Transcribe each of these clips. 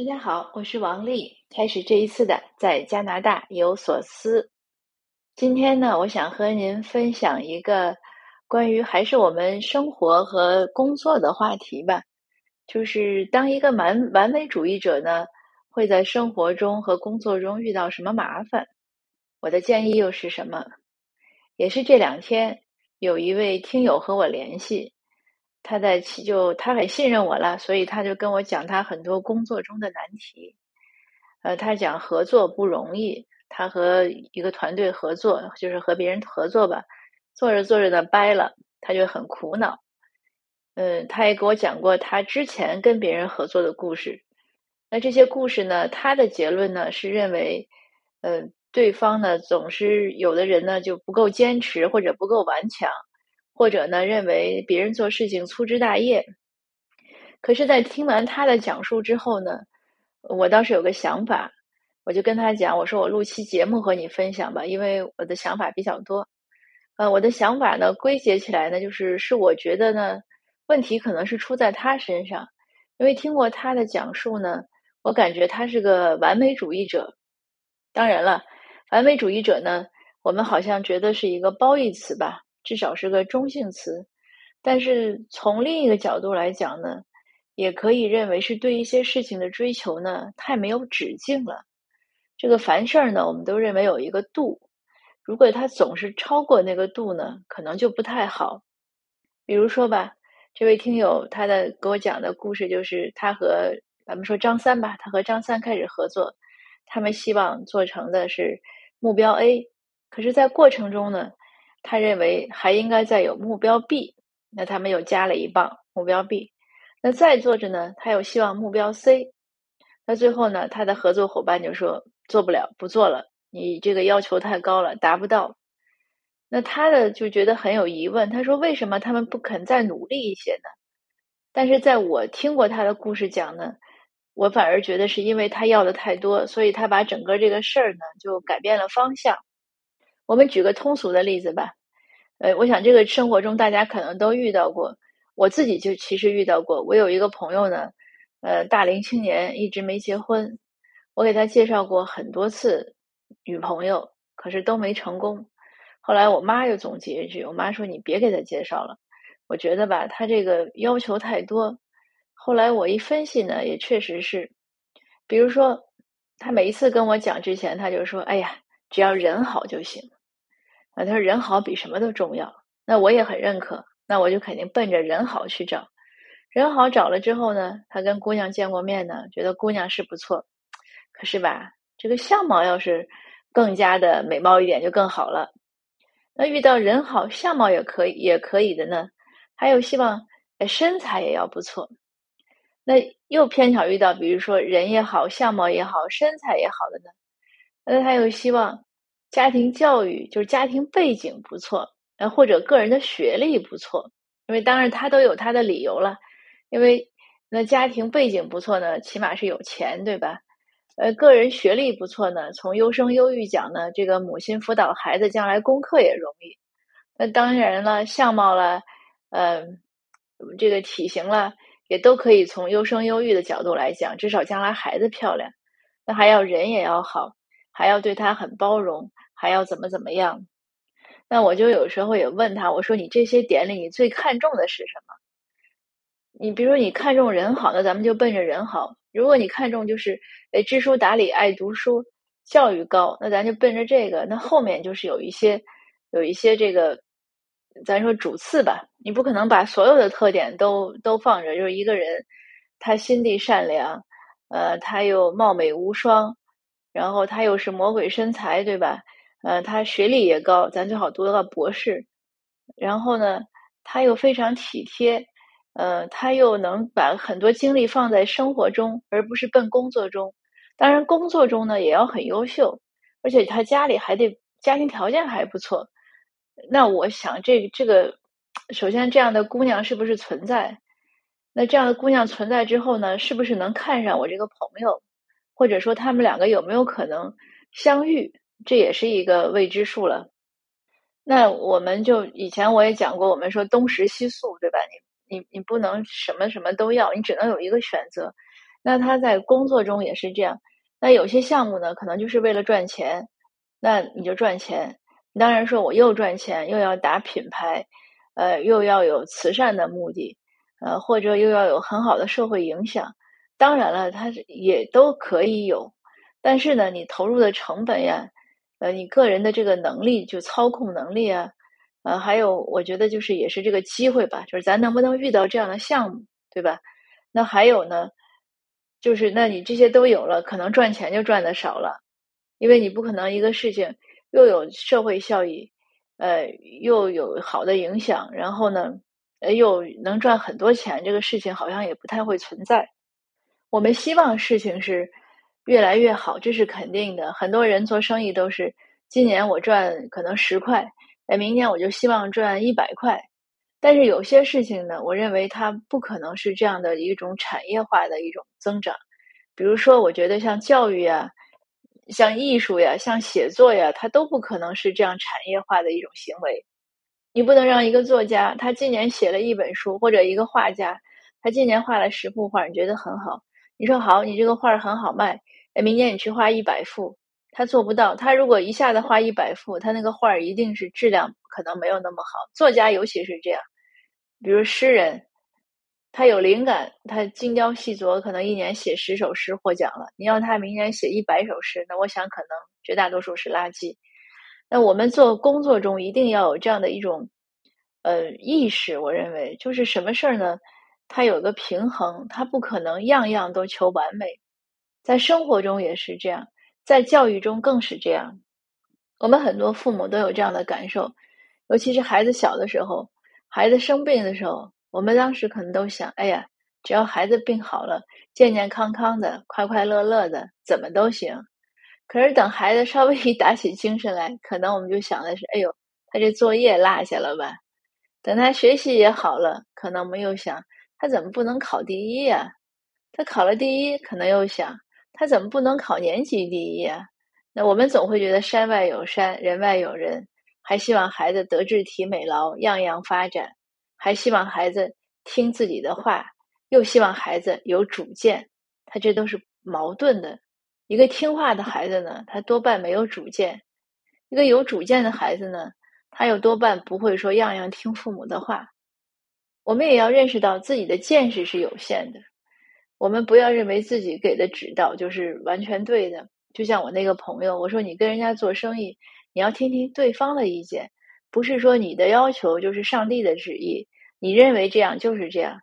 大家好，我是王丽，开始这一次的在加拿大有所思。今天呢，我想和您分享一个关于还是我们生活和工作的话题吧。就是当一个完完美主义者呢，会在生活中和工作中遇到什么麻烦？我的建议又是什么？也是这两天有一位听友和我联系。他在就他很信任我了，所以他就跟我讲他很多工作中的难题。呃，他讲合作不容易，他和一个团队合作，就是和别人合作吧，做着做着呢掰了，他就很苦恼。嗯，他也给我讲过他之前跟别人合作的故事。那这些故事呢，他的结论呢是认为，呃，对方呢总是有的人呢就不够坚持或者不够顽强。或者呢，认为别人做事情粗枝大叶。可是，在听完他的讲述之后呢，我倒是有个想法，我就跟他讲，我说我录期节目和你分享吧，因为我的想法比较多。呃，我的想法呢，归结起来呢，就是是我觉得呢，问题可能是出在他身上，因为听过他的讲述呢，我感觉他是个完美主义者。当然了，完美主义者呢，我们好像觉得是一个褒义词吧。至少是个中性词，但是从另一个角度来讲呢，也可以认为是对一些事情的追求呢太没有止境了。这个凡事呢，我们都认为有一个度，如果它总是超过那个度呢，可能就不太好。比如说吧，这位听友他的给我讲的故事就是他和咱们说张三吧，他和张三开始合作，他们希望做成的是目标 A，可是，在过程中呢。他认为还应该再有目标 B，那他们又加了一棒目标 B。那再做着呢，他又希望目标 C。那最后呢，他的合作伙伴就说做不了，不做了，你这个要求太高了，达不到。那他的就觉得很有疑问，他说为什么他们不肯再努力一些呢？但是在我听过他的故事讲呢，我反而觉得是因为他要的太多，所以他把整个这个事儿呢就改变了方向。我们举个通俗的例子吧，呃，我想这个生活中大家可能都遇到过，我自己就其实遇到过。我有一个朋友呢，呃，大龄青年一直没结婚，我给他介绍过很多次女朋友，可是都没成功。后来我妈又总结一句，我妈说：“你别给他介绍了，我觉得吧，他这个要求太多。”后来我一分析呢，也确实是，比如说他每一次跟我讲之前，他就说：“哎呀，只要人好就行。”啊，他说人好比什么都重要，那我也很认可，那我就肯定奔着人好去找。人好找了之后呢，他跟姑娘见过面呢，觉得姑娘是不错，可是吧，这个相貌要是更加的美貌一点就更好了。那遇到人好，相貌也可以也可以的呢，还有希望身材也要不错。那又偏巧遇到，比如说人也好，相貌也好，身材也好的呢，那他又希望。家庭教育就是家庭背景不错，呃，或者个人的学历不错，因为当然他都有他的理由了，因为那家庭背景不错呢，起码是有钱，对吧？呃，个人学历不错呢，从优生优育讲呢，这个母亲辅导孩子将来功课也容易。那当然了，相貌了，呃，这个体型了，也都可以从优生优育的角度来讲，至少将来孩子漂亮。那还要人也要好。还要对他很包容，还要怎么怎么样？那我就有时候也问他，我说你这些点里，你最看重的是什么？你比如说，你看重人好，那咱们就奔着人好；如果你看重就是诶知书达理、爱读书、教育高，那咱就奔着这个。那后面就是有一些有一些这个，咱说主次吧，你不可能把所有的特点都都放着。就是一个人，他心地善良，呃，他又貌美无双。然后他又是魔鬼身材，对吧？呃，他学历也高，咱最好读到博士。然后呢，他又非常体贴，呃，他又能把很多精力放在生活中，而不是奔工作中。当然，工作中呢也要很优秀，而且他家里还得家庭条件还不错。那我想，这这个首先这样的姑娘是不是存在？那这样的姑娘存在之后呢，是不是能看上我这个朋友？或者说他们两个有没有可能相遇，这也是一个未知数了。那我们就以前我也讲过，我们说东食西宿，对吧？你你你不能什么什么都要，你只能有一个选择。那他在工作中也是这样。那有些项目呢，可能就是为了赚钱，那你就赚钱。当然说我又赚钱，又要打品牌，呃，又要有慈善的目的，呃，或者又要有很好的社会影响。当然了，它也都可以有，但是呢，你投入的成本呀，呃，你个人的这个能力，就操控能力啊，呃，还有我觉得就是也是这个机会吧，就是咱能不能遇到这样的项目，对吧？那还有呢，就是那你这些都有了，可能赚钱就赚的少了，因为你不可能一个事情又有社会效益，呃，又有好的影响，然后呢，呃，又能赚很多钱，这个事情好像也不太会存在。我们希望事情是越来越好，这是肯定的。很多人做生意都是今年我赚可能十块，哎，明年我就希望赚一百块。但是有些事情呢，我认为它不可能是这样的一种产业化的一种增长。比如说，我觉得像教育呀、像艺术呀、像写作呀，它都不可能是这样产业化的一种行为。你不能让一个作家他今年写了一本书，或者一个画家他今年画了十幅画，你觉得很好。你说好，你这个画很好卖，哎，明年你去画一百幅，他做不到。他如果一下子画一百幅，他那个画一定是质量可能没有那么好。作家尤其是这样，比如诗人，他有灵感，他精雕细琢，可能一年写十首诗获奖了。你要他明年写一百首诗，那我想可能绝大多数是垃圾。那我们做工作中一定要有这样的一种呃意识，我认为就是什么事儿呢？它有个平衡，它不可能样样都求完美，在生活中也是这样，在教育中更是这样。我们很多父母都有这样的感受，尤其是孩子小的时候，孩子生病的时候，我们当时可能都想：哎呀，只要孩子病好了，健健康康的，快快乐乐的，怎么都行。可是等孩子稍微一打起精神来，可能我们就想的是：哎呦，他这作业落下了吧？等他学习也好了，可能我们又想。他怎么不能考第一呀？他考了第一，可能又想他怎么不能考年级第一呀？那我们总会觉得山外有山，人外有人，还希望孩子德智体美劳样样发展，还希望孩子听自己的话，又希望孩子有主见。他这都是矛盾的。一个听话的孩子呢，他多半没有主见；一个有主见的孩子呢，他又多半不会说样样听父母的话。我们也要认识到自己的见识是有限的，我们不要认为自己给的指导就是完全对的。就像我那个朋友，我说你跟人家做生意，你要听听对方的意见，不是说你的要求就是上帝的旨意，你认为这样就是这样。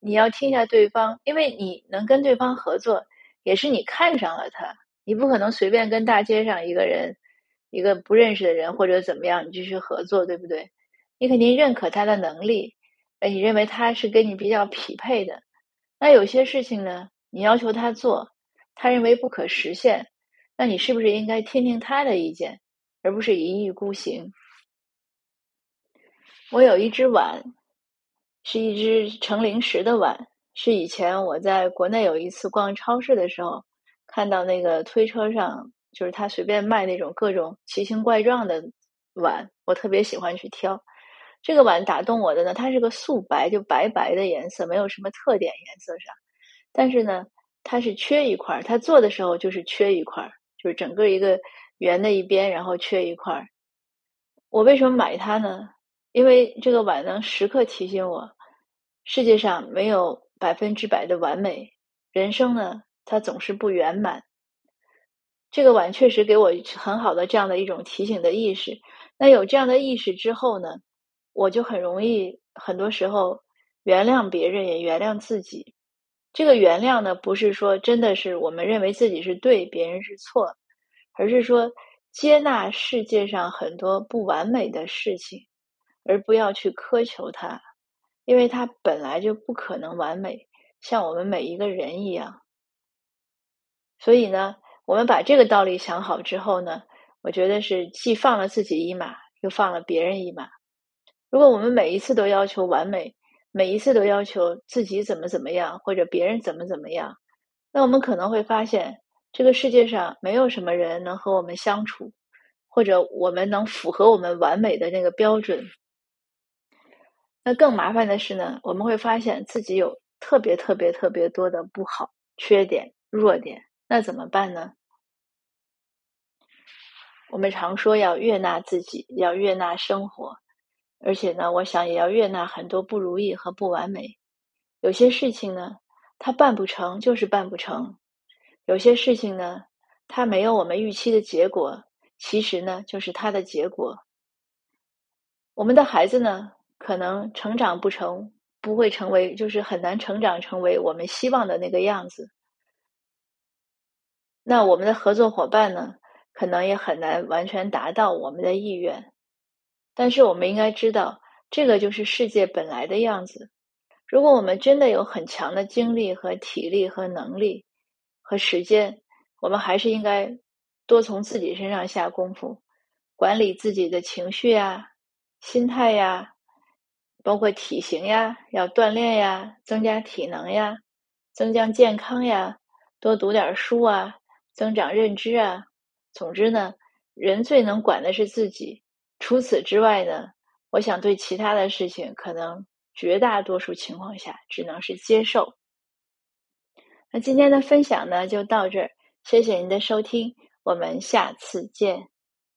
你要听一下对方，因为你能跟对方合作，也是你看上了他。你不可能随便跟大街上一个人、一个不认识的人或者怎么样，你继续合作，对不对？你肯定认可他的能力。哎，你认为他是跟你比较匹配的？那有些事情呢，你要求他做，他认为不可实现，那你是不是应该听听他的意见，而不是一意孤行？我有一只碗，是一只盛零食的碗，是以前我在国内有一次逛超市的时候看到那个推车上，就是他随便卖那种各种奇形怪状的碗，我特别喜欢去挑。这个碗打动我的呢，它是个素白，就白白的颜色，没有什么特点颜色上。但是呢，它是缺一块儿，它做的时候就是缺一块儿，就是整个一个圆的一边，然后缺一块儿。我为什么买它呢？因为这个碗能时刻提醒我，世界上没有百分之百的完美，人生呢，它总是不圆满。这个碗确实给我很好的这样的一种提醒的意识。那有这样的意识之后呢？我就很容易，很多时候原谅别人，也原谅自己。这个原谅呢，不是说真的是我们认为自己是对，别人是错，而是说接纳世界上很多不完美的事情，而不要去苛求它，因为它本来就不可能完美，像我们每一个人一样。所以呢，我们把这个道理想好之后呢，我觉得是既放了自己一马，又放了别人一马。如果我们每一次都要求完美，每一次都要求自己怎么怎么样，或者别人怎么怎么样，那我们可能会发现，这个世界上没有什么人能和我们相处，或者我们能符合我们完美的那个标准。那更麻烦的是呢，我们会发现自己有特别特别特别多的不好，缺点、弱点，那怎么办呢？我们常说要悦纳自己，要悦纳生活，而且呢，我想也要悦纳很多不如意和不完美。有些事情呢，它办不成就是办不成；有些事情呢，它没有我们预期的结果，其实呢，就是它的结果。我们的孩子呢，可能成长不成，不会成为，就是很难成长成为我们希望的那个样子。那我们的合作伙伴呢，可能也很难完全达到我们的意愿。但是我们应该知道，这个就是世界本来的样子。如果我们真的有很强的精力和体力和能力和时间，我们还是应该多从自己身上下功夫，管理自己的情绪呀。心态呀，包括体型呀，要锻炼呀，增加体能呀，增加健康呀，多读点书啊，增长认知啊。总之呢，人最能管的是自己。除此之外呢，我想对其他的事情，可能绝大多数情况下只能是接受。那今天的分享呢，就到这儿，谢谢您的收听，我们下次见。